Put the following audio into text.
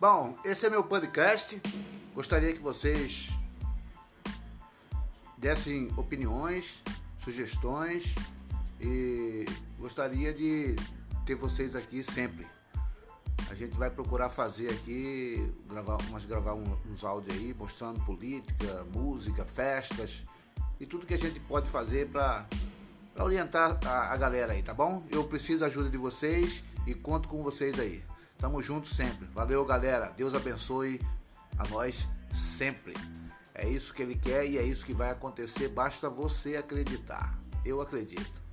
Bom, esse é meu podcast. Gostaria que vocês dessem opiniões, sugestões e gostaria de ter vocês aqui sempre. A gente vai procurar fazer aqui, gravar, umas, gravar uns áudios aí, mostrando política, música, festas e tudo que a gente pode fazer para orientar a, a galera aí, tá bom? Eu preciso da ajuda de vocês e conto com vocês aí. Tamo junto sempre. Valeu, galera. Deus abençoe a nós sempre. É isso que ele quer e é isso que vai acontecer. Basta você acreditar. Eu acredito.